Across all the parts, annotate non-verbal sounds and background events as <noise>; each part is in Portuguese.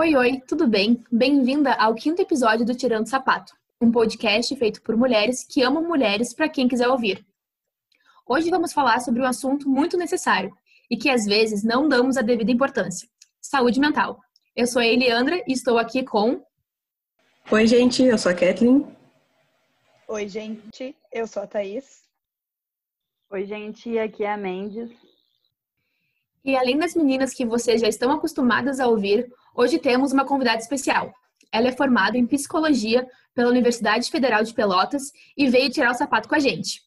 Oi, oi, tudo bem? Bem-vinda ao quinto episódio do Tirando Sapato, um podcast feito por mulheres que amam mulheres para quem quiser ouvir. Hoje vamos falar sobre um assunto muito necessário e que às vezes não damos a devida importância: saúde mental. Eu sou a Eliandra e estou aqui com. Oi, gente, eu sou a Kathleen. Oi, gente, eu sou a Thaís. Oi, gente, aqui é a Mendes. E além das meninas que vocês já estão acostumadas a ouvir, hoje temos uma convidada especial. Ela é formada em psicologia pela Universidade Federal de Pelotas e veio tirar o sapato com a gente.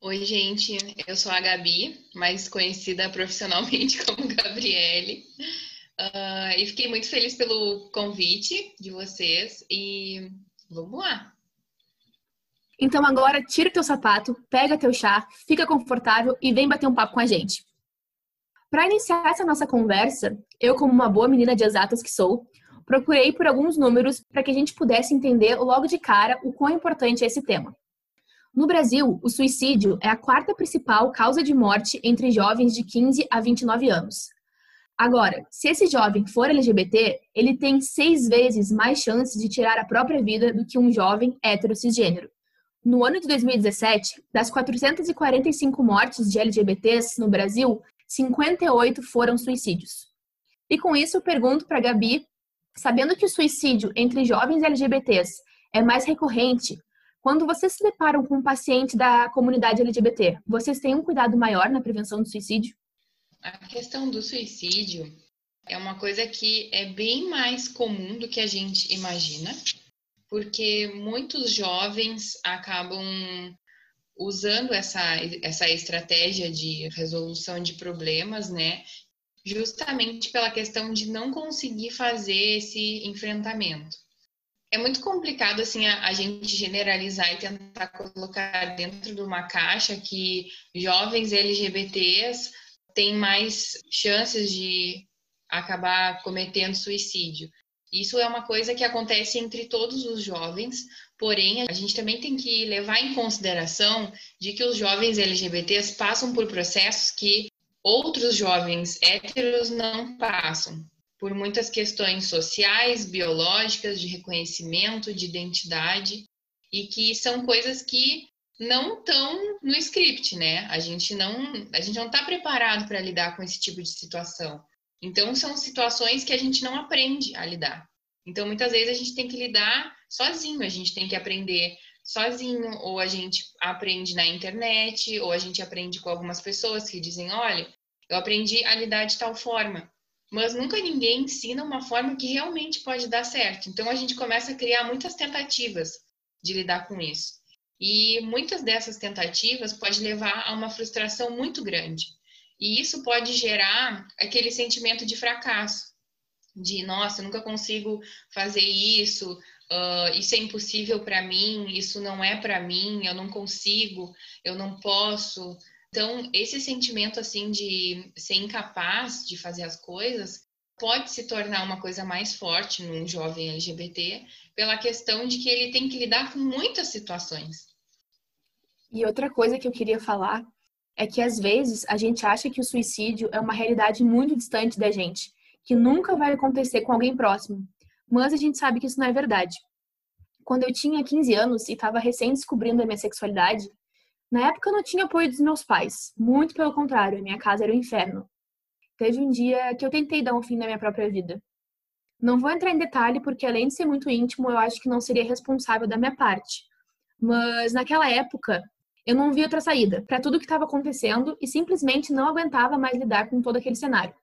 Oi, gente, eu sou a Gabi, mais conhecida profissionalmente <laughs> como Gabriele. Uh, e fiquei muito feliz pelo convite de vocês e vamos lá. Então agora tira teu sapato, pega teu chá, fica confortável e vem bater um papo com a gente. Para iniciar essa nossa conversa, eu, como uma boa menina de exatas que sou, procurei por alguns números para que a gente pudesse entender logo de cara o quão importante é esse tema. No Brasil, o suicídio é a quarta principal causa de morte entre jovens de 15 a 29 anos. Agora, se esse jovem for LGBT, ele tem seis vezes mais chances de tirar a própria vida do que um jovem hétero cisgênero. No ano de 2017, das 445 mortes de LGBTs no Brasil, 58 foram suicídios. E com isso eu pergunto para Gabi, sabendo que o suicídio entre jovens LGBTs é mais recorrente, quando vocês se deparam com um paciente da comunidade LGBT, vocês têm um cuidado maior na prevenção do suicídio? A questão do suicídio é uma coisa que é bem mais comum do que a gente imagina porque muitos jovens acabam usando essa, essa estratégia de resolução de problemas, né? Justamente pela questão de não conseguir fazer esse enfrentamento. É muito complicado assim a, a, gente generalizar e tentar colocar dentro de uma caixa que jovens LGBTs têm mais chances de acabar cometendo suicídio. Isso é uma coisa que acontece entre todos os jovens, porém a gente também tem que levar em consideração de que os jovens LGBTs passam por processos que outros jovens héteros não passam, por muitas questões sociais, biológicas, de reconhecimento, de identidade, e que são coisas que não estão no script, né? A gente não, a gente não está preparado para lidar com esse tipo de situação. Então, são situações que a gente não aprende a lidar. Então, muitas vezes a gente tem que lidar sozinho, a gente tem que aprender sozinho, ou a gente aprende na internet, ou a gente aprende com algumas pessoas que dizem: olha, eu aprendi a lidar de tal forma. Mas nunca ninguém ensina uma forma que realmente pode dar certo. Então, a gente começa a criar muitas tentativas de lidar com isso. E muitas dessas tentativas pode levar a uma frustração muito grande. E isso pode gerar aquele sentimento de fracasso, de nossa, eu nunca consigo fazer isso, uh, isso é impossível para mim, isso não é para mim, eu não consigo, eu não posso. Então, esse sentimento assim de ser incapaz de fazer as coisas pode se tornar uma coisa mais forte num jovem LGBT pela questão de que ele tem que lidar com muitas situações. E outra coisa que eu queria falar é que às vezes a gente acha que o suicídio é uma realidade muito distante da gente, que nunca vai acontecer com alguém próximo, mas a gente sabe que isso não é verdade. Quando eu tinha 15 anos e estava recém descobrindo a minha sexualidade, na época eu não tinha apoio dos meus pais, muito pelo contrário, a minha casa era o um inferno. Teve um dia que eu tentei dar um fim na minha própria vida. Não vou entrar em detalhe porque além de ser muito íntimo, eu acho que não seria responsável da minha parte. Mas naquela época, eu não vi outra saída para tudo o que estava acontecendo e simplesmente não aguentava mais lidar com todo aquele cenário.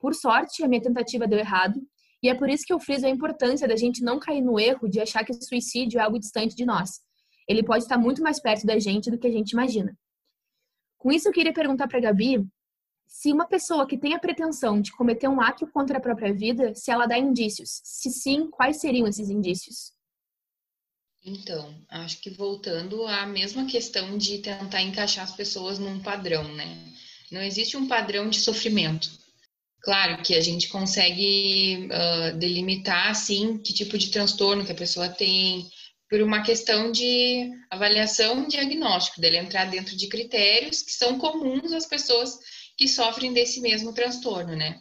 Por sorte, a minha tentativa deu errado, e é por isso que eu friso a importância da gente não cair no erro de achar que o suicídio é algo distante de nós. Ele pode estar muito mais perto da gente do que a gente imagina. Com isso, eu queria perguntar para a Gabi se uma pessoa que tem a pretensão de cometer um ato contra a própria vida, se ela dá indícios. Se sim, quais seriam esses indícios? Então, acho que voltando à mesma questão de tentar encaixar as pessoas num padrão, né? Não existe um padrão de sofrimento. Claro que a gente consegue uh, delimitar, assim, que tipo de transtorno que a pessoa tem, por uma questão de avaliação diagnóstico, dele entrar dentro de critérios que são comuns às pessoas que sofrem desse mesmo transtorno, né?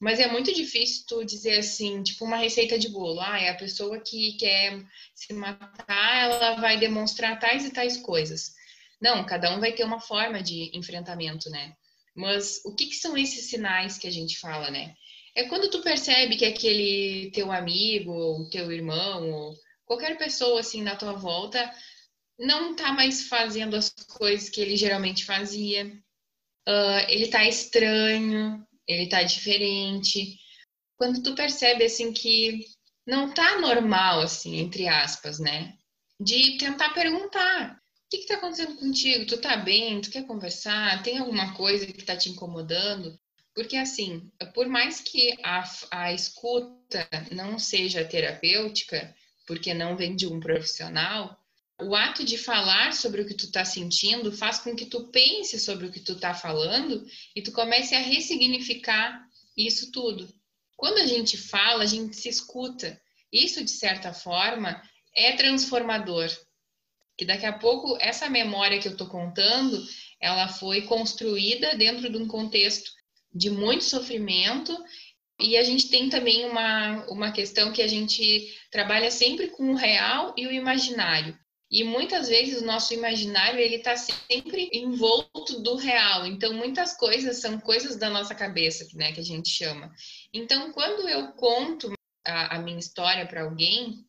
Mas é muito difícil tu dizer assim, tipo uma receita de bolo. Ah, é a pessoa que quer se matar, ela vai demonstrar tais e tais coisas. Não, cada um vai ter uma forma de enfrentamento, né? Mas o que, que são esses sinais que a gente fala, né? É quando tu percebe que aquele teu amigo, ou teu irmão, ou qualquer pessoa assim na tua volta não tá mais fazendo as coisas que ele geralmente fazia. Uh, ele tá estranho, ele tá diferente. Quando tu percebe assim que não tá normal, assim, entre aspas, né? De tentar perguntar: que, que tá acontecendo contigo? Tu tá bem? Tu quer conversar? Tem alguma coisa que tá te incomodando? Porque, assim, por mais que a, a escuta não seja terapêutica, porque não vem de um profissional, o ato de falar sobre o que tu tá sentindo faz com que tu pense sobre o que tu tá falando e tu comece a ressignificar isso tudo. Quando a gente fala, a gente se escuta. Isso, de certa forma, é transformador. Que daqui a pouco, essa memória que eu tô contando, ela foi construída dentro de um contexto de muito sofrimento e a gente tem também uma, uma questão que a gente trabalha sempre com o real e o imaginário. E muitas vezes o nosso imaginário ele está sempre envolto do real. Então muitas coisas são coisas da nossa cabeça, né, que a gente chama. Então quando eu conto a, a minha história para alguém,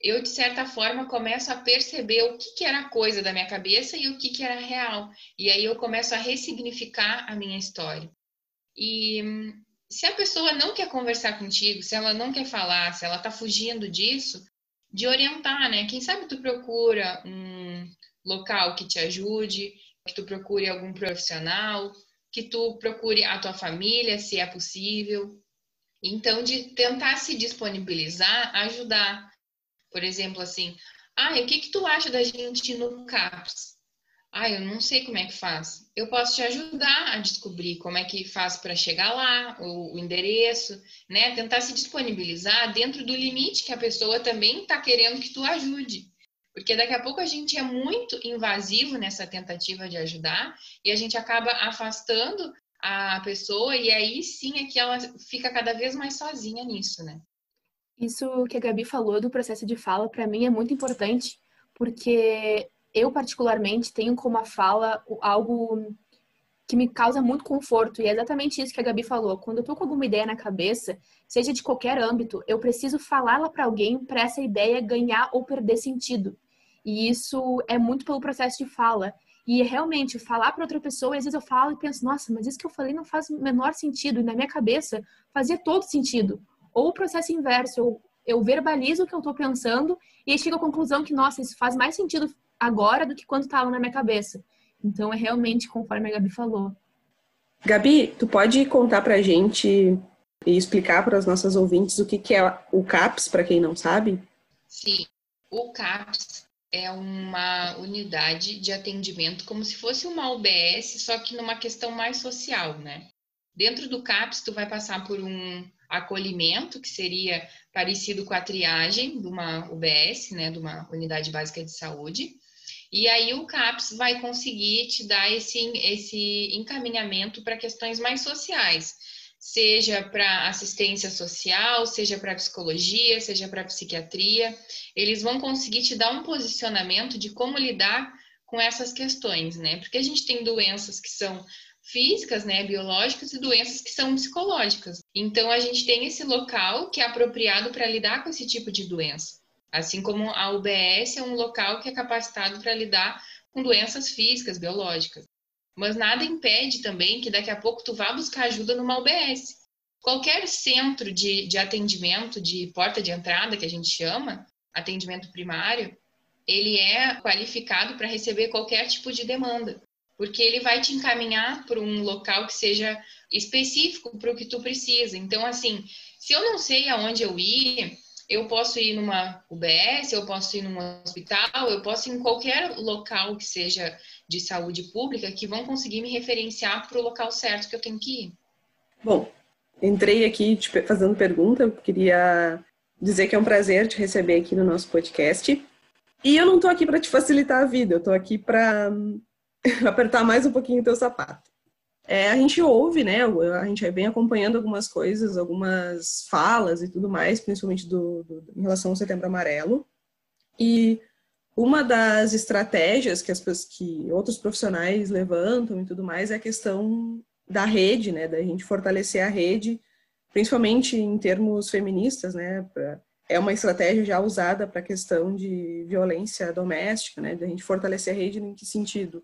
eu de certa forma começo a perceber o que, que era coisa da minha cabeça e o que, que era real. E aí eu começo a ressignificar a minha história. E se a pessoa não quer conversar contigo, se ela não quer falar, se ela está fugindo disso, de orientar, né? Quem sabe tu procura um local que te ajude, que tu procure algum profissional, que tu procure a tua família, se é possível. Então, de tentar se disponibilizar, ajudar. Por exemplo, assim, ah, o que que tu acha da gente ir no CAPS? Ah, eu não sei como é que faz. Eu posso te ajudar a descobrir como é que faz para chegar lá, o, o, endereço, né? Tentar se disponibilizar dentro do limite que a pessoa também está querendo que tu ajude. Porque daqui a pouco a gente é muito invasivo nessa tentativa de ajudar e a gente acaba afastando a pessoa e aí sim é que ela fica cada vez mais sozinha nisso, né? Isso que a Gabi falou do processo de fala, para mim é muito importante, porque eu particularmente tenho como a fala algo que me causa muito conforto. E é exatamente isso que a Gabi falou. Quando eu tô com alguma ideia na cabeça, seja de qualquer âmbito, eu preciso falá-la para alguém para essa ideia ganhar ou perder sentido. E isso é muito pelo processo de fala. E realmente, falar para outra pessoa, às vezes eu falo e penso, nossa, mas isso que eu falei não faz o menor sentido. E na minha cabeça fazia todo sentido. Ou o processo inverso, eu, eu verbalizo o que eu estou pensando e aí chego à conclusão que, nossa, isso faz mais sentido agora do que quando estava na minha cabeça. Então é realmente conforme a Gabi falou. Gabi, tu pode contar pra gente e explicar para as nossas ouvintes o que, que é o CAPS, para quem não sabe? Sim, o CAPS é uma unidade de atendimento como se fosse uma UBS, só que numa questão mais social, né? Dentro do CAPS, tu vai passar por um acolhimento, que seria parecido com a triagem de uma UBS, né, de uma unidade básica de saúde. E aí o CAPS vai conseguir te dar esse, esse encaminhamento para questões mais sociais, seja para assistência social, seja para psicologia, seja para psiquiatria. Eles vão conseguir te dar um posicionamento de como lidar com essas questões, né? Porque a gente tem doenças que são físicas, né, biológicas e doenças que são psicológicas. Então a gente tem esse local que é apropriado para lidar com esse tipo de doença. Assim como a UBS é um local que é capacitado para lidar com doenças físicas, biológicas. Mas nada impede também que daqui a pouco tu vá buscar ajuda numa UBS. Qualquer centro de, de atendimento, de porta de entrada, que a gente chama, atendimento primário, ele é qualificado para receber qualquer tipo de demanda, porque ele vai te encaminhar para um local que seja específico para o que tu precisa. Então, assim, se eu não sei aonde eu ir, eu posso ir numa UBS, eu posso ir num hospital, eu posso ir em qualquer local que seja de saúde pública que vão conseguir me referenciar para o local certo que eu tenho que ir. Bom, entrei aqui te fazendo pergunta, queria dizer que é um prazer te receber aqui no nosso podcast. E eu não estou aqui para te facilitar a vida, eu estou aqui para <laughs> apertar mais um pouquinho o teu sapato. é, a gente ouve, né? A gente vem acompanhando algumas coisas, algumas falas e tudo mais, principalmente do, do, em relação ao Setembro Amarelo. E uma das estratégias que, as, que outros profissionais levantam e tudo mais é a questão da rede, né? Da gente fortalecer a rede, principalmente em termos feministas, né? Pra, é uma estratégia já usada para a questão de violência doméstica, né? Da gente fortalecer a rede em que sentido?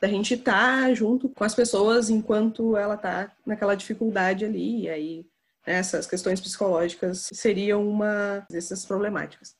Da gente estar tá junto com as pessoas enquanto ela está naquela dificuldade ali, e aí né, essas questões psicológicas seriam uma dessas problemáticas.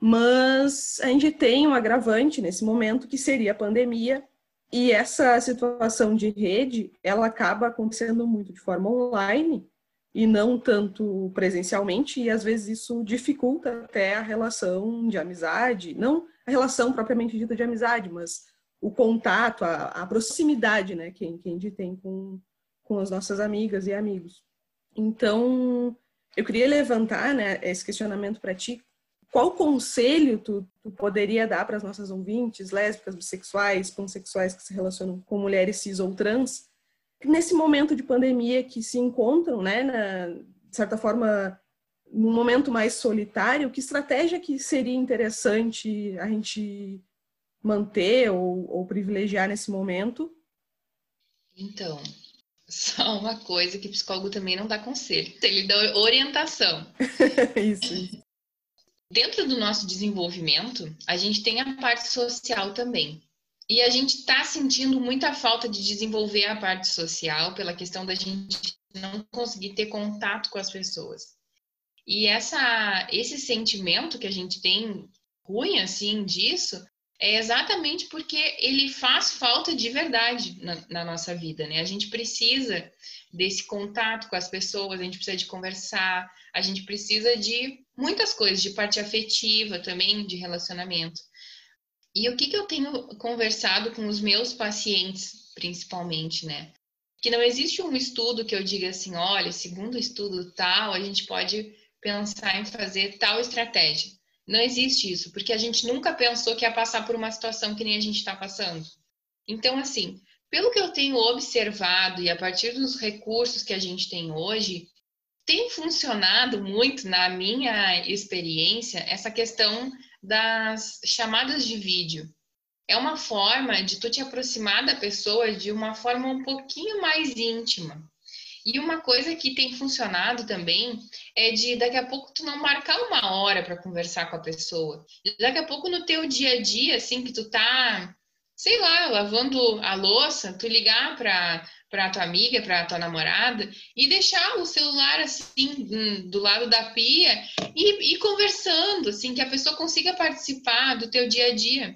Mas a gente tem um agravante nesse momento que seria a pandemia, e essa situação de rede, ela acaba acontecendo muito de forma online e não tanto presencialmente, e às vezes isso dificulta até a relação de amizade, não a relação propriamente dita de amizade, mas o contato, a, a proximidade, né, que, que a gente tem com, com as nossas amigas e amigos. Então, eu queria levantar né, esse questionamento para ti. Qual conselho tu, tu poderia dar para as nossas ouvintes, lésbicas, bissexuais, pansexuais que se relacionam com mulheres cis ou trans, nesse momento de pandemia que se encontram, né, na, de certa forma, num momento mais solitário, que estratégia que seria interessante a gente manter ou, ou privilegiar nesse momento? Então, <laughs> só uma coisa que psicólogo também não dá conselho, ele dá orientação. <laughs> isso. Dentro do nosso desenvolvimento, a gente tem a parte social também. E a gente está sentindo muita falta de desenvolver a parte social pela questão da gente não conseguir ter contato com as pessoas. E essa, esse sentimento que a gente tem ruim assim disso é exatamente porque ele faz falta de verdade na, na, nossa vida, né? A gente precisa desse contato com as pessoas, a gente precisa de conversar, a gente precisa de muitas coisas, de parte afetiva também, de relacionamento. E o que, que eu tenho conversado com os meus pacientes, principalmente, né? Que não existe um estudo que eu diga assim, olha, segundo o estudo tal, a gente pode pensar em fazer tal estratégia. Não existe isso, porque a gente nunca pensou que ia passar por uma situação que nem a gente está passando. Então, assim, pelo que eu tenho observado e a partir dos recursos que a gente tem hoje, tem funcionado muito na minha experiência essa questão das chamadas de vídeo. É uma forma de tu te aproximar da pessoa de uma forma um pouquinho mais íntima. E uma coisa que tem funcionado também é de daqui a pouco tu não marcar uma hora para conversar com a pessoa. Daqui a pouco no teu dia a dia, assim, que tu tá, sei lá, lavando a louça, tu ligar para para tua amiga, para tua namorada e deixar o celular assim hum, do lado da pia e, e conversando, assim, que a pessoa consiga participar do teu dia a dia,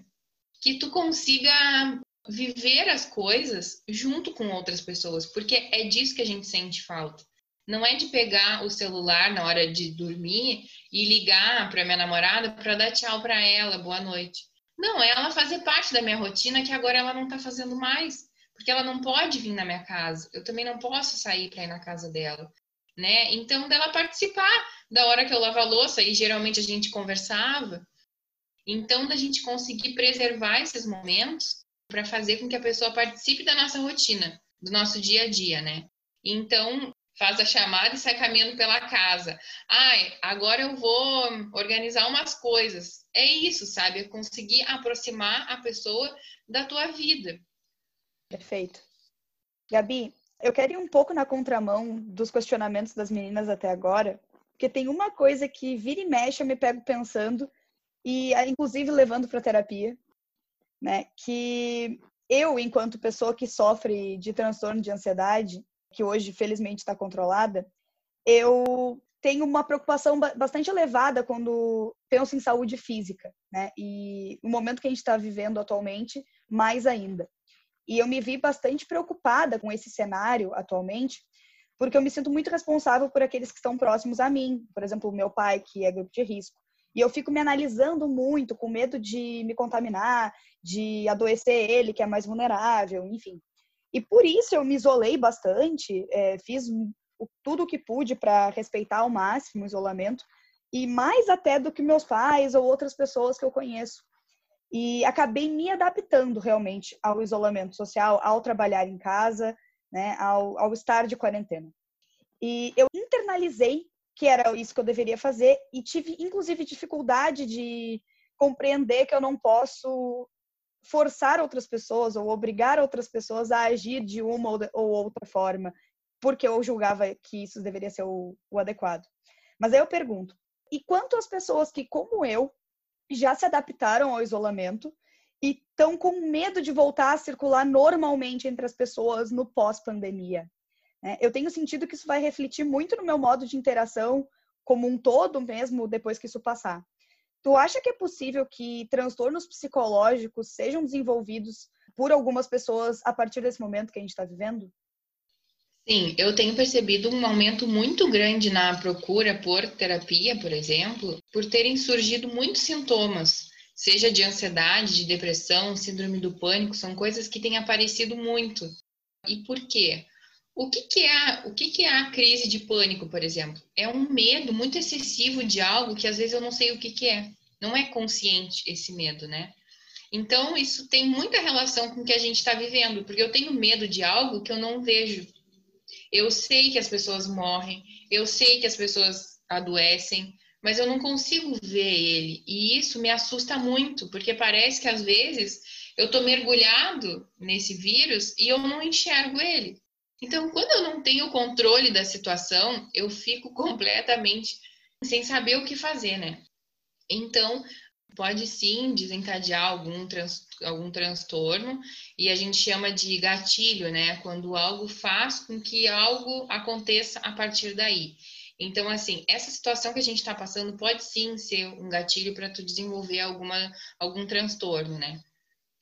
que tu consiga viver as coisas junto com outras pessoas, porque é disso que a gente sente falta. Não é de pegar o celular na hora de dormir e ligar para minha namorada para dar tchau para ela, boa noite. Não, é ela fazer parte da minha rotina que agora ela não está fazendo mais, porque ela não pode vir na minha casa. Eu também não posso sair para ir na casa dela, né? Então, dela participar da hora que eu lavo a louça e geralmente a gente conversava. Então, da gente conseguir preservar esses momentos para fazer com que a pessoa participe da nossa rotina, do nosso dia a dia, né? Então, faz a chamada e sai caminhando pela casa. Ai, agora eu vou organizar umas coisas. É isso, sabe? É conseguir aproximar a pessoa da tua vida. Perfeito. Gabi, eu quero ir um pouco na contramão dos questionamentos das meninas até agora, porque tem uma coisa que vira e mexe eu me pego pensando e inclusive levando para terapia, né? Que eu, enquanto pessoa que sofre de transtorno de ansiedade, que hoje felizmente está controlada, eu tenho uma preocupação bastante elevada quando penso em saúde física, né? E o momento que a gente está vivendo atualmente, mais ainda. E eu me vi bastante preocupada com esse cenário atualmente, porque eu me sinto muito responsável por aqueles que estão próximos a mim, por exemplo, meu pai, que é grupo de risco. E eu fico me analisando muito, com medo de me contaminar, de adoecer ele, que é mais vulnerável, enfim. E por isso eu me isolei bastante, é, fiz tudo o que pude para respeitar ao máximo o isolamento, e mais até do que meus pais ou outras pessoas que eu conheço. E acabei me adaptando realmente ao isolamento social, ao trabalhar em casa, né, ao, ao estar de quarentena. E eu internalizei que era isso que eu deveria fazer e tive, inclusive, dificuldade de compreender que eu não posso forçar outras pessoas ou obrigar outras pessoas a agir de uma ou outra forma, porque eu julgava que isso deveria ser o, o adequado. Mas aí eu pergunto: e quanto às pessoas que, como eu, já se adaptaram ao isolamento e estão com medo de voltar a circular normalmente entre as pessoas no pós-pandemia? Né? Eu tenho sentido que isso vai refletir muito no meu modo de interação como um todo mesmo depois que isso passar. Tu acha que é possível que transtornos psicológicos sejam desenvolvidos por algumas pessoas a partir desse momento que a gente está vivendo? Sim, eu tenho percebido um aumento muito grande na procura por terapia, por exemplo, por terem surgido muitos sintomas, seja de ansiedade, de depressão, síndrome do pânico, são coisas que têm aparecido muito. E por quê? O que, que, é, o que, que é a crise de pânico, por exemplo? É um medo muito excessivo de algo que às vezes eu não sei o que, que é. Não é consciente esse medo, né? Então, isso tem muita relação com o que a gente está vivendo, porque eu tenho medo de algo que eu não vejo. Eu sei que as pessoas morrem, eu sei que as pessoas adoecem, mas eu não consigo ver ele. E isso me assusta muito, porque parece que às vezes eu estou mergulhado nesse vírus e eu não enxergo ele. Então, quando eu não tenho controle da situação, eu fico completamente sem saber o que fazer, né? Então, pode sim desencadear algum, algum transtorno, e a gente chama de gatilho, né? Quando algo faz com que algo aconteça a partir daí. Então, assim, essa situação que a gente está passando pode sim ser um gatilho para tu desenvolver alguma, algum transtorno, né?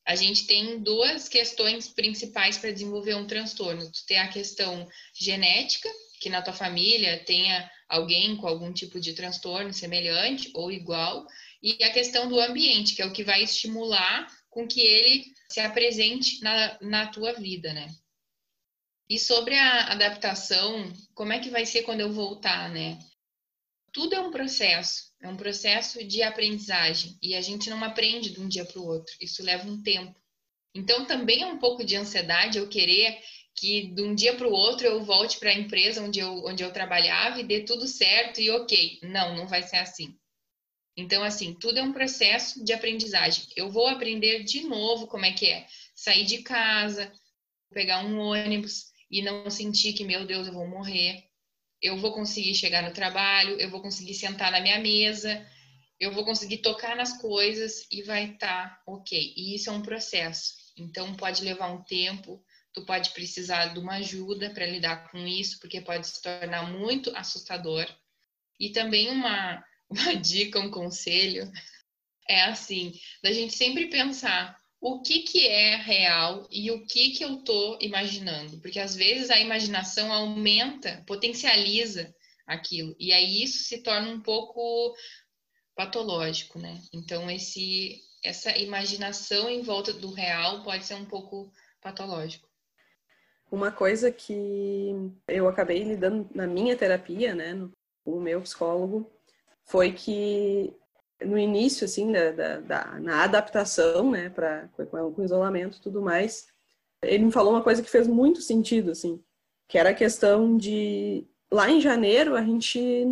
A gente tem duas questões principais para desenvolver um transtorno. Tu tem a questão genética, que na tua família tenha alguém com algum tipo de transtorno semelhante ou igual, e a questão do ambiente, que é o que vai estimular com que ele se apresente na, na tua vida, né? E sobre a adaptação, como é que vai ser quando eu voltar, né? Tudo é um processo. É um processo de aprendizagem e a gente não aprende de um dia para o outro. Isso leva um tempo. Então também é um pouco de ansiedade eu querer que de um dia para o outro eu volte para a empresa onde eu, onde eu trabalhava e dê tudo certo e ok. Não, não vai ser assim. Então, assim, tudo é um processo de aprendizagem. Eu vou aprender de novo como é que é sair de casa, pegar um ônibus e não sentir que, meu Deus, eu vou morrer eu vou conseguir chegar no trabalho, eu vou conseguir sentar na minha mesa, eu vou conseguir tocar nas coisas e vai estar tá ok. E isso é um processo. Então pode levar um tempo, tu pode precisar de uma ajuda para lidar com isso, porque pode se tornar muito assustador. E também uma, <laughs> uma dica, um conselho é assim, da gente sempre pensar o que, que é real e o que, que eu estou imaginando. Porque às vezes a imaginação aumenta, potencializa aquilo. E aí isso se torna um pouco patológico, né? Então esse, essa imaginação em volta do real pode ser um pouco patológico. Uma coisa que eu acabei lidando na minha terapia, né, com o meu psicólogo, foi que no início, assim, da, da, da na adaptação, né, para com, com isolamento e tudo mais, ele me falou uma coisa que fez muito sentido, assim, que era a questão de lá em janeiro a gente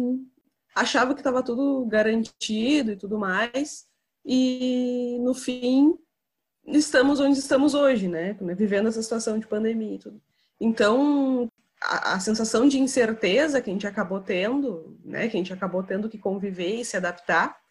achava que estava tudo garantido e tudo mais, e no fim estamos onde estamos hoje, né, vivendo essa situação de pandemia e tudo. Então, a, a, sensação de incerteza que a gente acabou tendo, né, que a gente acabou tendo que conviver e se adaptar,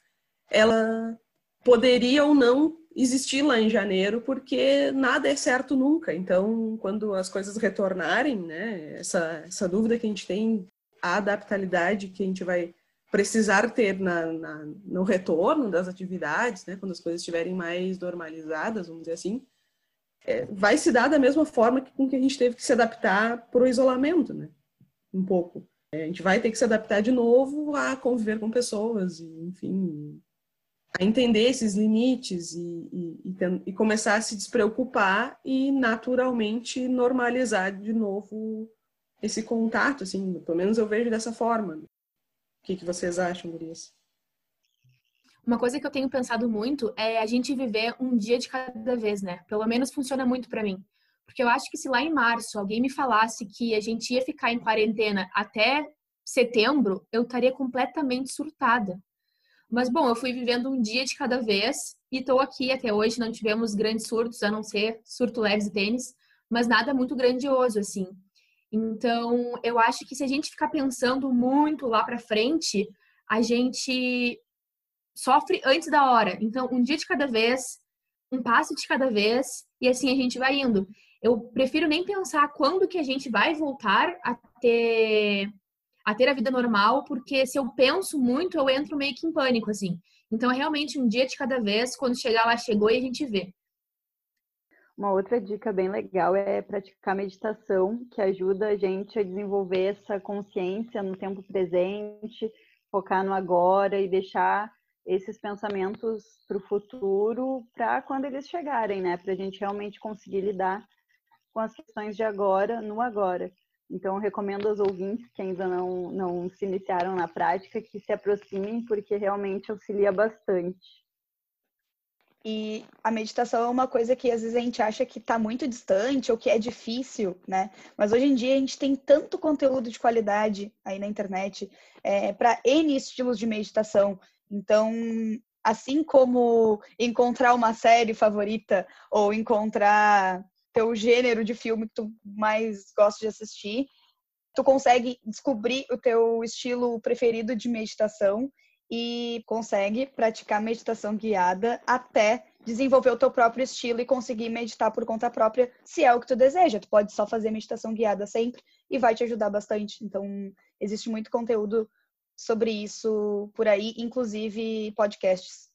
ela poderia ou não existir lá em janeiro, porque nada é certo nunca. Então, quando as coisas retornarem, né, essa, essa dúvida que a gente tem, a adaptabilidade que a gente vai precisar ter na, na, no retorno das atividades, né, quando as coisas estiverem mais normalizadas, vamos dizer assim, é, vai se dar da mesma forma que, com que a gente teve que se adaptar para o isolamento, né, um pouco. É, a gente vai ter que se adaptar de novo a conviver com pessoas, e, enfim, a entender esses limites e, e, e, e, começar a se despreocupar e naturalmente normalizar de novo esse contato, assim, pelo menos eu vejo dessa forma. O que, que vocês acham, Gurias? Uma coisa que eu tenho pensado muito é a gente viver um dia de cada vez, né? Pelo menos funciona muito para mim. Porque eu acho que se lá em março alguém me falasse que a gente ia ficar em quarentena até setembro, eu estaria completamente surtada. Mas bom, eu fui vivendo um dia de cada vez e estou aqui até hoje. Não tivemos grandes surtos, a não ser surto leves e tênis, mas nada muito grandioso assim. Então, eu acho que se a gente ficar pensando muito lá para frente, a gente sofre antes da hora. Então, um dia de cada vez, um passo de cada vez, e assim a gente vai indo. Eu prefiro nem pensar quando que a gente vai voltar a ter a ter a vida normal, porque se eu penso muito, eu entro meio que em pânico, assim. Então, é realmente um dia de cada vez, quando chegar lá, chegou e a gente vê. Uma outra dica bem legal é praticar meditação, que ajuda a gente a desenvolver essa consciência no tempo presente, focar no agora e deixar esses pensamentos para o futuro para quando eles chegarem, né? Para a gente realmente conseguir lidar com as questões de agora no agora. Então, recomendo aos ouvintes que ainda não, não se iniciaram na prática que se aproximem, porque realmente auxilia bastante. E a meditação é uma coisa que às vezes a gente acha que está muito distante ou que é difícil, né? Mas hoje em dia a gente tem tanto conteúdo de qualidade aí na internet é, para N estilos de meditação. Então, assim como encontrar uma série favorita ou encontrar teu gênero de filme que tu mais gosta de assistir, tu consegue descobrir o teu estilo preferido de meditação e consegue praticar meditação guiada até desenvolver o teu próprio estilo e conseguir meditar por conta própria, se é o que tu deseja. Tu pode só fazer meditação guiada sempre e vai te ajudar bastante. Então, existe muito conteúdo sobre isso por aí, inclusive podcasts.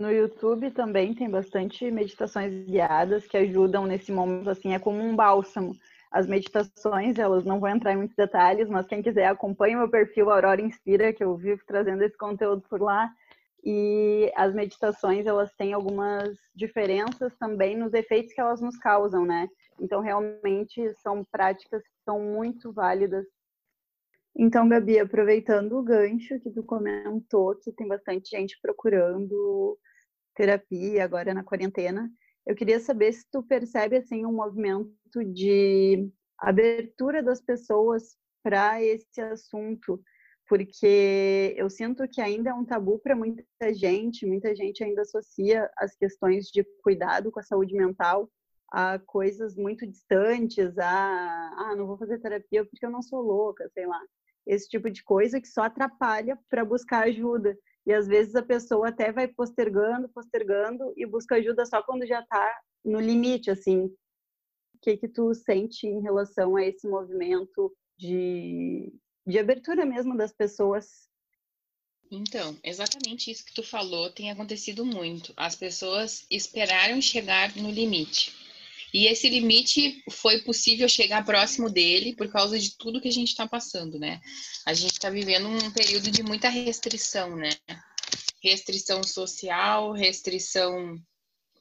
No YouTube também tem bastante meditações guiadas que ajudam nesse momento, assim, é como um bálsamo. As meditações, elas não vão entrar em muitos detalhes, mas quem quiser acompanhe o meu perfil Aurora Inspira, que eu vivo trazendo esse conteúdo por lá. E as meditações, elas têm algumas diferenças também nos efeitos que elas nos causam, né? Então, realmente, são práticas que são muito válidas então, Gabi, aproveitando o gancho que tu comentou, que tem bastante gente procurando terapia agora na quarentena, eu queria saber se tu percebe assim um movimento de abertura das pessoas para esse assunto, porque eu sinto que ainda é um tabu para muita gente, muita gente ainda associa as questões de cuidado com a saúde mental a coisas muito distantes, a ah, não vou fazer terapia porque eu não sou louca, sei lá esse tipo de coisa que só atrapalha para buscar ajuda. E às vezes a pessoa até vai postergando, postergando e busca ajuda só quando já está no limite, assim. O que que tu sente em relação a esse movimento de, de abertura mesmo das pessoas? Então, exatamente isso que tu falou tem acontecido muito. As pessoas esperaram chegar no limite. E esse limite foi possível chegar próximo dele por causa de tudo que a gente está passando, né? A gente está vivendo um período de muita restrição, né? Restrição social, restrição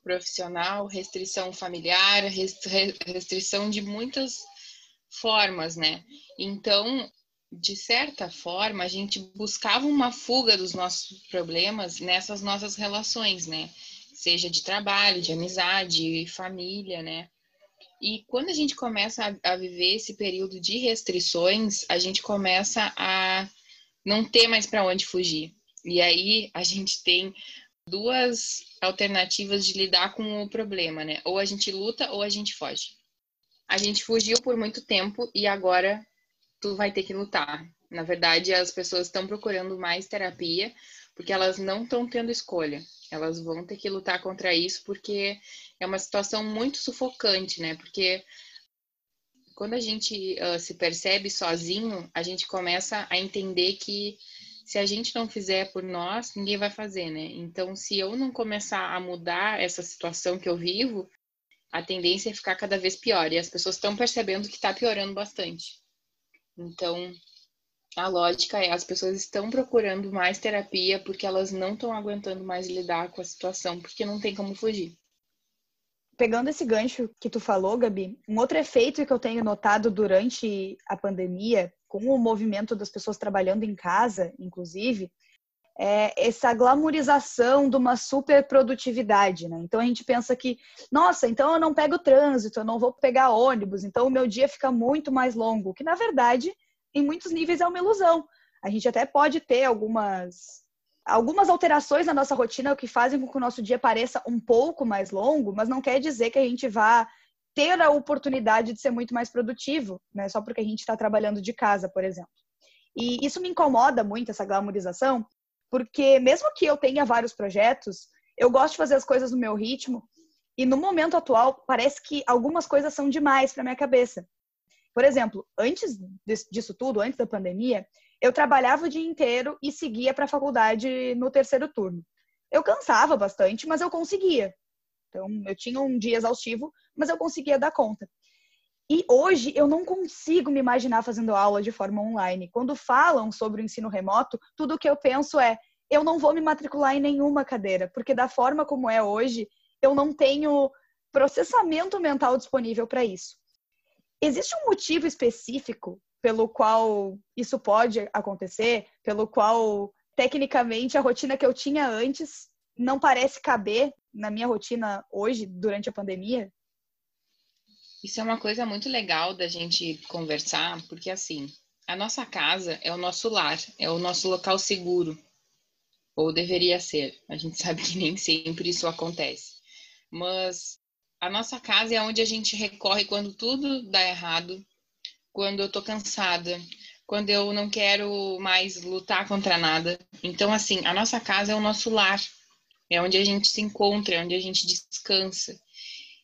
profissional, restrição familiar, restrição de muitas formas, né? Então, de certa forma, a gente buscava uma fuga dos nossos problemas nessas nossas relações, né? Seja de trabalho, de amizade, família, né? E quando a gente começa a, viver esse período de restrições, a gente começa a não ter mais para onde fugir. E aí a gente tem duas alternativas de lidar com o problema, né? Ou a gente luta ou a gente foge. A gente fugiu por muito tempo e agora tu vai ter que lutar. Na verdade, as pessoas estão procurando mais terapia porque elas não estão tendo escolha. Elas vão ter que lutar contra isso porque é uma situação muito sufocante, né? Porque quando a gente uh, se percebe sozinho, a gente começa a entender que se a gente não fizer por nós, ninguém vai fazer, né? Então, se eu não começar a mudar essa situação que eu vivo, a tendência é ficar cada vez pior. E as pessoas estão percebendo que está piorando bastante. Então, a lógica é as pessoas estão procurando mais terapia porque elas não estão aguentando mais lidar com a situação, porque não tem como fugir. Pegando esse gancho que tu falou, Gabi, um outro efeito que eu tenho notado durante a pandemia, com o movimento das pessoas trabalhando em casa, inclusive, é essa glamorização de uma super produtividade, né? Então a gente pensa que, nossa, então eu não pego trânsito, eu não vou pegar ônibus, então o meu dia fica muito mais longo, que na verdade, em muitos níveis é uma ilusão. A gente até pode ter algumas algumas alterações na nossa rotina que fazem com que o nosso dia pareça um pouco mais longo, mas não quer dizer que a gente vá ter a oportunidade de ser muito mais produtivo, né? Só porque a gente está trabalhando de casa, por exemplo. E isso me incomoda muito, essa glamorização, porque mesmo que eu tenha vários projetos, eu gosto de fazer as coisas no meu ritmo. E no momento atual, parece que algumas coisas são demais para minha cabeça. Por exemplo, antes disso tudo, antes da pandemia, eu trabalhava o dia inteiro e seguia para a faculdade no terceiro turno. Eu cansava bastante, mas eu conseguia. Então, eu tinha um dia exaustivo, mas eu conseguia dar conta. E hoje eu não consigo me imaginar fazendo aula de forma online. Quando falam sobre o ensino remoto, tudo o que eu penso é: eu não vou me matricular em nenhuma cadeira, porque da forma como é hoje, eu não tenho processamento mental disponível para isso. Existe um motivo específico pelo qual isso pode acontecer, pelo qual tecnicamente a rotina que eu tinha antes não parece caber na minha rotina hoje durante a pandemia? Isso é uma coisa muito legal da gente conversar, porque assim, a nossa casa é o nosso lar, é o nosso local seguro. Ou deveria ser. A gente <laughs> sabe que nem sempre isso acontece. Mas a nossa casa é onde a gente recorre quando tudo dá errado, quando eu tô cansada, quando eu não quero mais lutar contra nada. Então, assim, a nossa casa é o nosso lar. É onde a gente se encontra, é onde a gente descansa.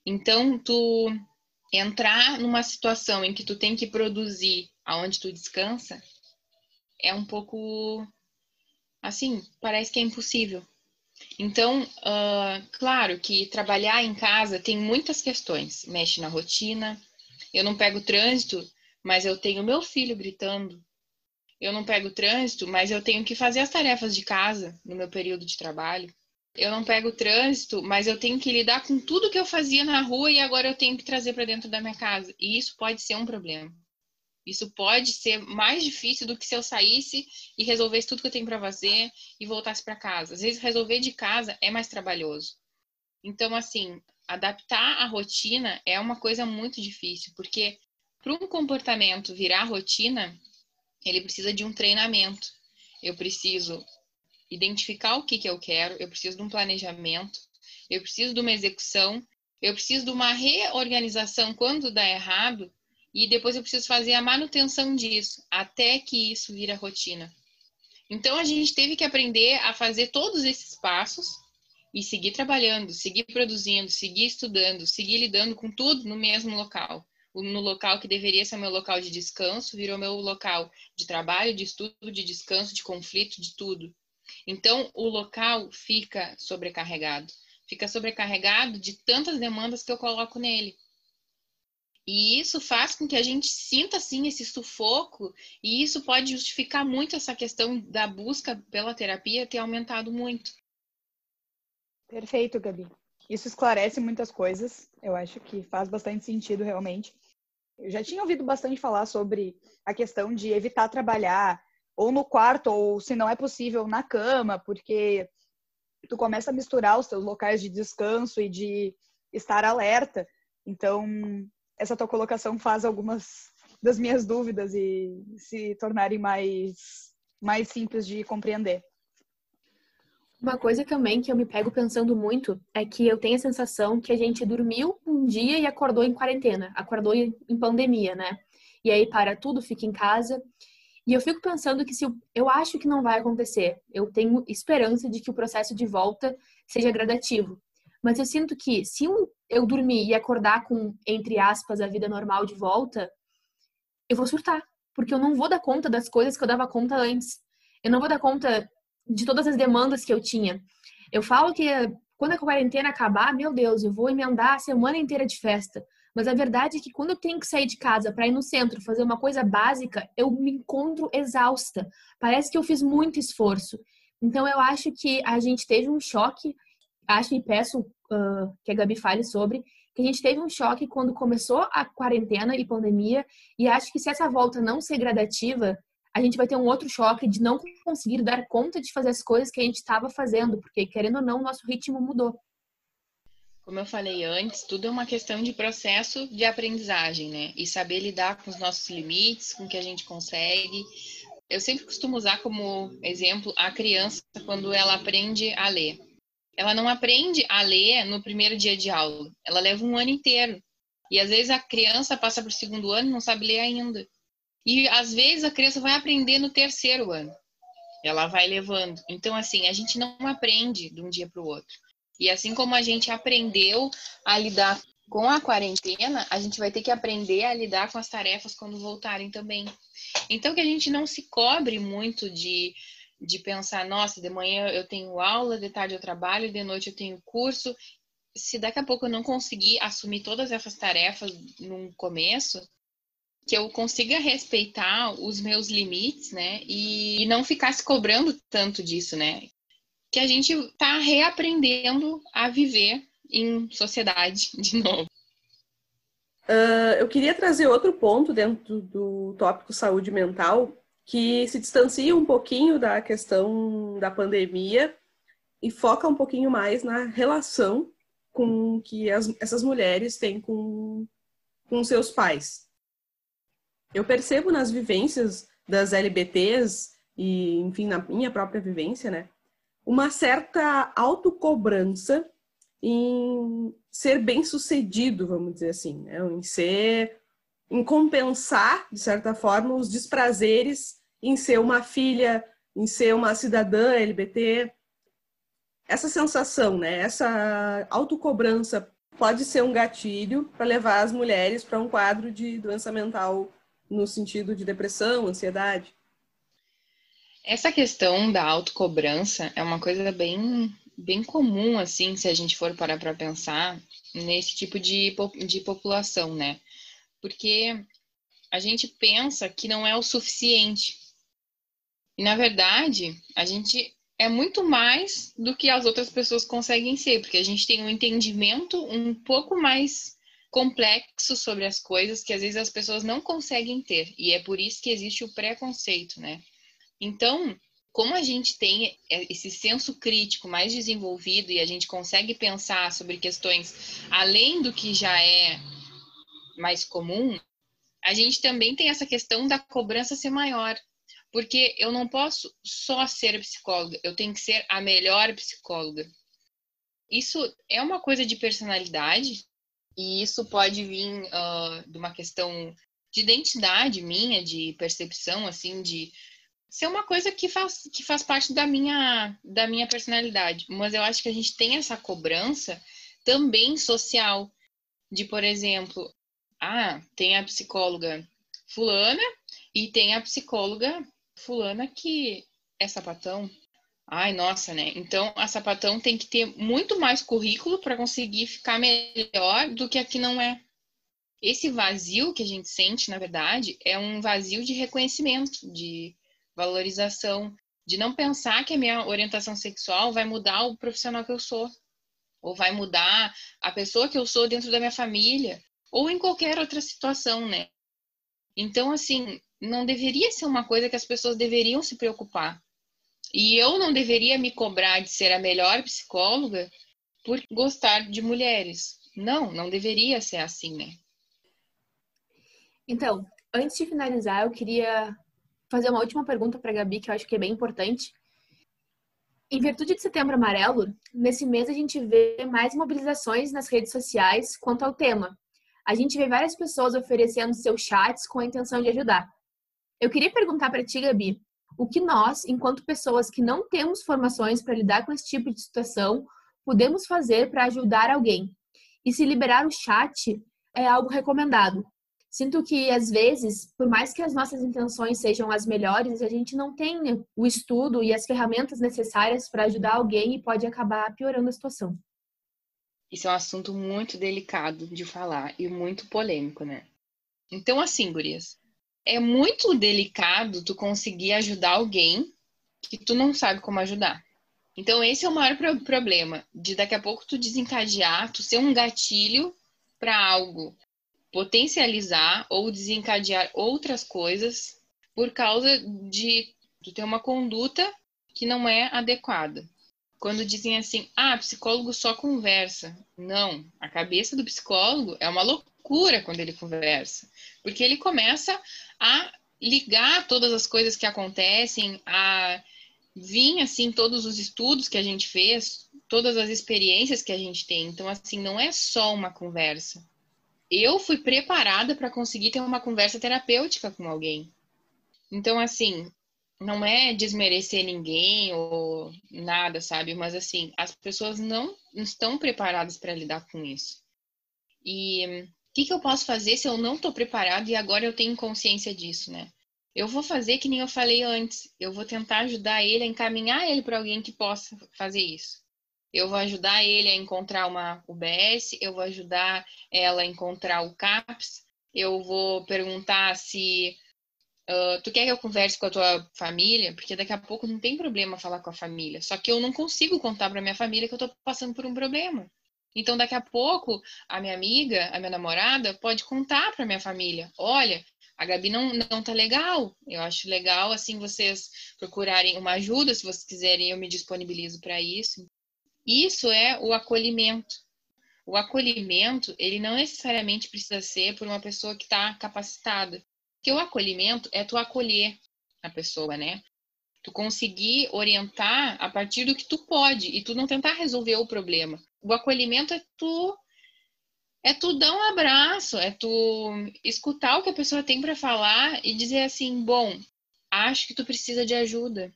Então, tu entrar numa situação em que tu tem que produzir aonde tu descansa é um pouco assim, parece que é impossível. Então, uh, claro que trabalhar em casa tem muitas questões, mexe na rotina. Eu não pego trânsito, mas eu tenho meu filho gritando. Eu não pego trânsito, mas eu tenho que fazer as tarefas de casa no meu período de trabalho eu não pego trânsito, mas eu tenho que lidar com tudo que eu fazia na rua e agora eu tenho que trazer para dentro da minha casa. E isso pode ser um problema. Isso pode ser mais difícil do que se eu saísse e resolvesse tudo que eu tenho para fazer e voltasse para casa. Às vezes resolver de casa é mais trabalhoso. Então, assim, adaptar a rotina é uma coisa muito difícil, porque para um comportamento virar rotina, ele precisa de um treinamento. Eu preciso identificar o que, que eu quero, eu preciso de um planejamento, eu preciso de uma execução, eu preciso de uma reorganização quando dá errado e depois eu preciso fazer a manutenção disso até que isso vira rotina. Então a gente teve que aprender a fazer todos esses passos e seguir trabalhando, seguir produzindo, seguir estudando, seguir lidando com tudo no mesmo local. No local que deveria ser meu local de descanso, virou meu local de trabalho, de estudo, de descanso, de conflito, de tudo. Então, o local fica sobrecarregado. Fica sobrecarregado de tantas demandas que eu coloco nele. E isso faz com que a gente sinta, assim, esse sufoco, e isso pode justificar muito essa questão da busca pela terapia ter aumentado muito. Perfeito, Gabi. Isso esclarece muitas coisas. Eu acho que faz bastante sentido, realmente. Eu já tinha ouvido bastante falar sobre a questão de evitar trabalhar ou no quarto, ou se não é possível, na cama, porque tu começa a misturar os teus locais de descanso e de estar alerta. Então, essa tua colocação faz algumas das minhas dúvidas e se tornarem mais, mais simples de compreender. Uma coisa também que eu me pego pensando muito é que eu tenho a sensação que a gente dormiu um dia e acordou em quarentena, acordou em pandemia, né? E aí para tudo, fica em casa. E eu fico pensando que se eu, eu acho que não vai acontecer, eu tenho esperança de que o processo de volta seja gradativo. Mas eu sinto que se eu dormir e acordar com, entre aspas, a vida normal de volta, eu vou surtar. Porque eu não vou dar conta das coisas que eu dava conta antes. Eu não vou dar conta de todas as demandas que eu tinha. Eu falo que quando a quarentena acabar, meu Deus, eu vou emendar a semana inteira de festa. Mas a verdade é que quando eu tenho que sair de casa para ir no centro fazer uma coisa básica, eu me encontro exausta. Parece que eu fiz muito esforço. Então eu acho que a gente teve um choque, acho e peço que a Gabi fale sobre, que a gente teve um choque quando começou a quarentena e pandemia, e acho que se essa volta não ser gradativa, a gente vai ter um outro choque de não conseguir dar conta de fazer as coisas que a gente estava fazendo, porque querendo ou não, nosso ritmo mudou. Como eu falei antes, tudo é uma questão de processo de aprendizagem, né? E saber lidar com os nossos limites, com o que a gente consegue. Eu sempre costumo usar como exemplo a criança quando ela aprende a ler. Ela não aprende a ler no primeiro dia de aula, ela leva um ano inteiro. E às vezes a criança passa para o segundo ano e não sabe ler ainda. E às vezes a criança vai aprender no terceiro ano. Ela vai levando. Então, assim, a gente não aprende de um dia para o outro. E assim como a gente aprendeu a lidar com a quarentena, a gente vai ter que aprender a lidar com as tarefas quando voltarem também. Então, que a gente não se cobre muito de, de pensar, nossa, de manhã eu tenho aula, de tarde eu trabalho, de noite eu tenho curso. Se daqui a pouco eu não conseguir assumir todas essas tarefas no começo, que eu consiga respeitar os meus limites, né? E, não ficar se cobrando tanto disso, né? que a gente está reaprendendo a viver em sociedade <laughs> de novo. Uh, eu queria trazer outro ponto dentro do tópico saúde mental que se distancia um pouquinho da questão da pandemia e foca um pouquinho mais na relação com que as, essas mulheres têm com, com seus pais. Eu percebo nas vivências das LBTs e, enfim, na minha própria vivência, né, uma certa autocobrança em ser bem sucedido, vamos dizer assim, né? em ser, em compensar, de certa forma, os desprazeres em ser uma filha, em ser uma cidadã LBT. Essa sensação, né? essa autocobrança pode ser um gatilho para levar as mulheres para um quadro de doença mental no sentido de depressão, ansiedade. Essa questão da autocobrança é uma coisa bem, bem comum, assim, se a gente for parar para pensar nesse tipo de, de população, né? Porque a gente pensa que não é o suficiente. E, na verdade, a gente é muito mais do que as outras pessoas conseguem ser, porque a gente tem um entendimento um pouco mais complexo sobre as coisas que às vezes as pessoas não conseguem ter. E é por isso que existe o preconceito, né? Então, como a gente tem esse senso crítico mais desenvolvido e a gente consegue pensar sobre questões além do que já é mais comum, a gente também tem essa questão da cobrança ser maior. Porque eu não posso só ser psicóloga, eu tenho que ser a melhor psicóloga. Isso é uma coisa de personalidade, e isso pode vir uh, de uma questão de identidade minha, de percepção, assim, de ser uma coisa que faz, que faz parte da minha, da minha personalidade. Mas eu acho que a gente tem essa cobrança também social. De, por exemplo, ah, tem a psicóloga fulana e tem a psicóloga fulana que é sapatão. Ai, nossa, né? Então a sapatão tem que ter muito mais currículo para conseguir ficar melhor do que a que não é. Esse vazio que a gente sente, na verdade, é um vazio de reconhecimento, de valorização, de não pensar que a minha orientação sexual vai mudar o profissional que eu sou, ou vai mudar a pessoa que eu sou dentro da minha família, ou em qualquer outra situação, né? Então, assim, não deveria ser uma coisa que as pessoas deveriam se preocupar. E eu não deveria me cobrar de ser a melhor psicóloga por gostar de mulheres. Não, não deveria ser assim, né? Então, antes de finalizar, eu queria fazer uma última pergunta para a Gabi, que eu acho que é bem importante. Em virtude de Setembro Amarelo, nesse mês a gente vê mais mobilizações nas redes sociais quanto ao tema. A gente vê várias pessoas oferecendo seus chats com a intenção de ajudar. Eu queria perguntar para ti, Gabi, o que nós, enquanto pessoas que não temos formações para lidar com esse tipo de situação, podemos fazer para ajudar alguém? E se liberar o chat é algo recomendado, Sinto que, às vezes, por mais que as nossas intenções sejam as melhores, a gente não tem o estudo e as ferramentas necessárias para ajudar alguém e pode acabar piorando a situação. Isso é um assunto muito delicado de falar e muito polêmico, né? Então, assim, Gurias, é muito delicado tu conseguir ajudar alguém que tu não sabe como ajudar. Então, esse é o maior problema, de daqui a pouco tu desencadear, tu ser um gatilho para algo potencializar ou desencadear outras coisas por causa de tu ter uma conduta que não é adequada. Quando dizem assim, ah, psicólogo só conversa. Não, a cabeça do psicólogo é uma loucura quando ele conversa, porque ele começa a ligar todas as coisas que acontecem, a vir assim todos os estudos que a gente fez, todas as experiências que a gente tem. Então assim, não é só uma conversa. Eu fui preparada para conseguir ter uma conversa terapêutica com alguém. Então assim, não é desmerecer ninguém ou nada, sabe? Mas assim, as pessoas não estão preparadas para lidar com isso. E o que, que eu posso fazer se eu não estou preparado e agora eu tenho consciência disso, né? Eu vou fazer que nem eu falei antes. Eu vou tentar ajudar ele a encaminhar ele para alguém que possa fazer isso. Eu vou ajudar ele a encontrar uma UBS, eu vou ajudar ela a encontrar o CAPS, eu vou perguntar se uh, tu quer que eu converse com a tua família, porque daqui a pouco não tem problema falar com a família. Só que eu não consigo contar para minha família que eu estou passando por um problema. Então, daqui a pouco, a minha amiga, a minha namorada, pode contar para minha família: olha, a Gabi não, não tá legal. Eu acho legal, assim, vocês procurarem uma ajuda, se vocês quiserem, eu me disponibilizo para isso. Isso é o acolhimento. O acolhimento, ele não necessariamente precisa ser por uma pessoa que está capacitada. Porque o acolhimento é tu acolher a pessoa, né? Tu conseguir orientar a partir do que tu pode e tu não tentar resolver o problema. O acolhimento é tu é tu dar um abraço, é tu escutar o que a pessoa tem para falar e dizer assim, bom, acho que tu precisa de ajuda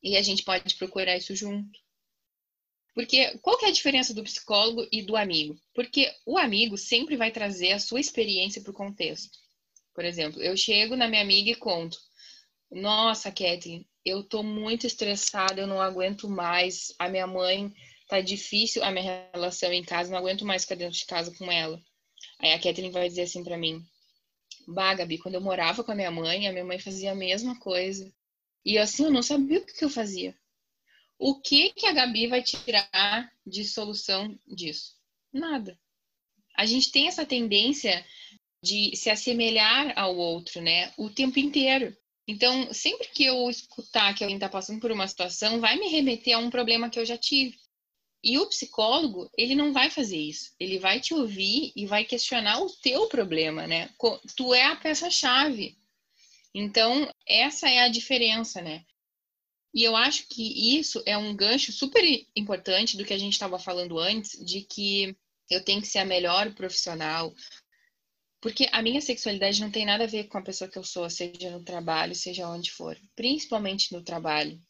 e a gente pode procurar isso junto. Porque qual que é a diferença do psicólogo e do amigo? Porque o amigo sempre vai trazer a sua experiência para o contexto. Por exemplo, eu chego na minha amiga e conto: Nossa, Kathleen, eu tô muito estressada, eu não aguento mais. A minha mãe tá difícil a minha relação em casa, não aguento mais ficar dentro de casa com ela. Aí a Kathleen vai dizer assim para mim: Bah, Gabi, quando eu morava com a minha mãe, a minha mãe fazia a mesma coisa. E assim, eu não sabia o que eu fazia. O que que a Gabi vai tirar de solução disso? Nada. A gente tem essa tendência de se assemelhar ao outro, né? O tempo inteiro. Então, sempre que eu escutar que alguém está passando por uma situação, vai me remeter a um problema que eu já tive. E o psicólogo, ele não vai fazer isso. Ele vai te ouvir e vai questionar o teu problema, né? Tu é a peça-chave. Então, essa é a diferença, né? E eu acho que isso é um gancho super importante do que a gente estava falando antes, de que eu tenho que ser a melhor profissional. Porque a minha sexualidade não tem nada a ver com a pessoa que eu sou, seja no trabalho, seja onde for. Principalmente no trabalho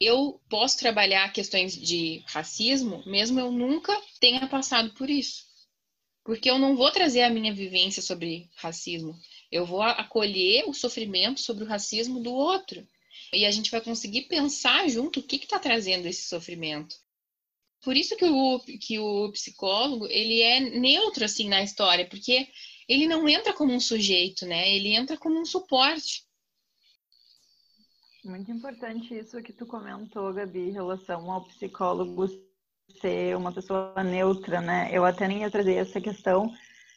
eu posso trabalhar questões de racismo, mesmo eu nunca tenha passado por isso. Porque eu não vou trazer a minha vivência sobre racismo. Eu vou acolher o sofrimento sobre o racismo do outro. E a gente vai conseguir pensar junto o que está trazendo esse sofrimento. Por isso que o, que o psicólogo, ele é neutro, assim, na história. Porque ele não entra como um sujeito, né? Ele entra como um suporte. Muito importante isso que tu comentou, Gabi, em relação ao psicólogo ser uma pessoa neutra, né? Eu até nem ia trazer essa questão,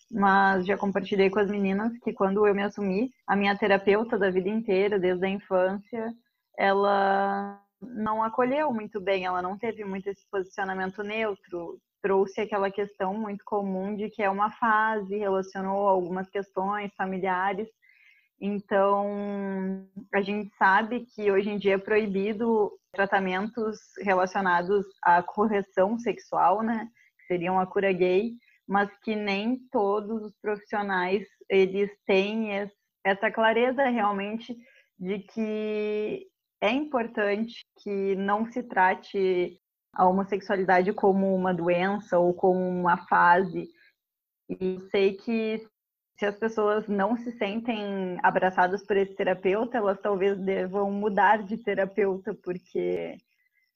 mas já compartilhei com as meninas que quando eu me assumi, a minha terapeuta da vida inteira, desde a infância, ela não acolheu muito bem, ela não teve muito esse posicionamento neutro, trouxe aquela questão muito comum de que é uma fase, relacionou algumas questões familiares então, a gente sabe que hoje em dia é proibido tratamentos relacionados à correção sexual, né? Que seriam a cura gay, mas que nem todos os profissionais eles têm essa clareza realmente de que é importante que não se trate a homossexualidade como uma doença ou como uma fase. E sei que se as pessoas não se sentem abraçadas por esse terapeuta, elas talvez devam mudar de terapeuta, porque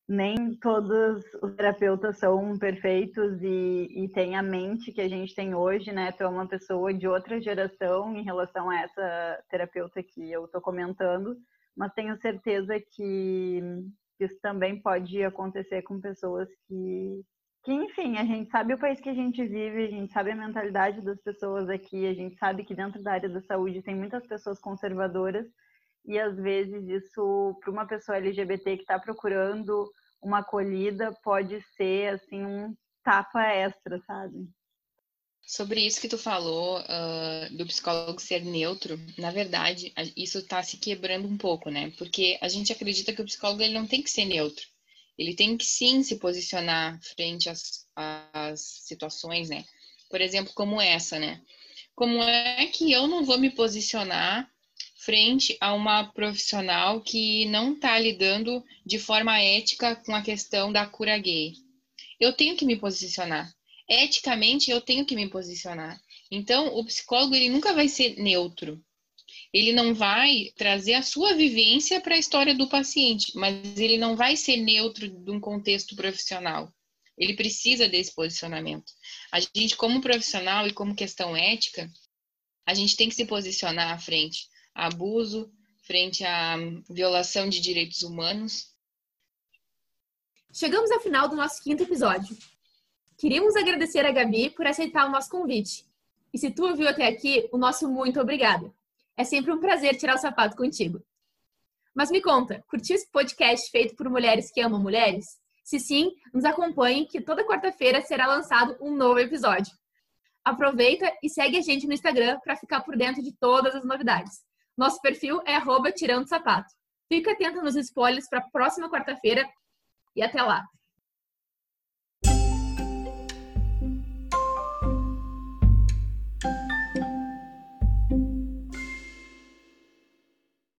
nem todos os terapeutas são perfeitos e, e têm a mente que a gente tem hoje, né? Tu é uma pessoa de outra geração em relação a essa terapeuta que eu estou comentando, mas tenho certeza que isso também pode acontecer com pessoas que que, enfim, a gente sabe o país que a gente vive, a gente sabe a mentalidade das pessoas aqui, a gente sabe que dentro da área da saúde tem muitas pessoas conservadoras e às vezes isso para uma pessoa LGBT que está procurando uma acolhida pode ser assim um tapa extra, sabe? Sobre isso que tu falou uh, do psicólogo ser neutro, na verdade, isso está se quebrando um pouco, né? Porque a gente acredita que o psicólogo ele não tem que ser neutro. Ele tem que sim se posicionar frente às, às situações, né? Por exemplo, como essa, né? Como é que eu não vou me posicionar frente a uma profissional que não está lidando de forma ética com a questão da cura gay? Eu tenho que me posicionar eticamente eu tenho que me posicionar. Então, o psicólogo ele nunca vai ser neutro. Ele não vai trazer a sua vivência para a história do paciente, mas ele não vai ser neutro de um contexto profissional. Ele precisa desse posicionamento. A gente, como profissional e como questão ética, a gente tem que se posicionar à frente a abuso, frente à violação de direitos humanos. Chegamos ao final do nosso quinto episódio. Queríamos agradecer a Gabi por aceitar o nosso convite. E se tu ouviu até aqui, o nosso muito obrigado. É sempre um prazer tirar o sapato contigo. Mas me conta, curtiu esse podcast feito por mulheres que amam mulheres? Se sim, nos acompanhe que toda quarta-feira será lançado um novo episódio. Aproveita e segue a gente no Instagram para ficar por dentro de todas as novidades. Nosso perfil é tirando sapato. Fica atento nos spoilers para a próxima quarta-feira e até lá!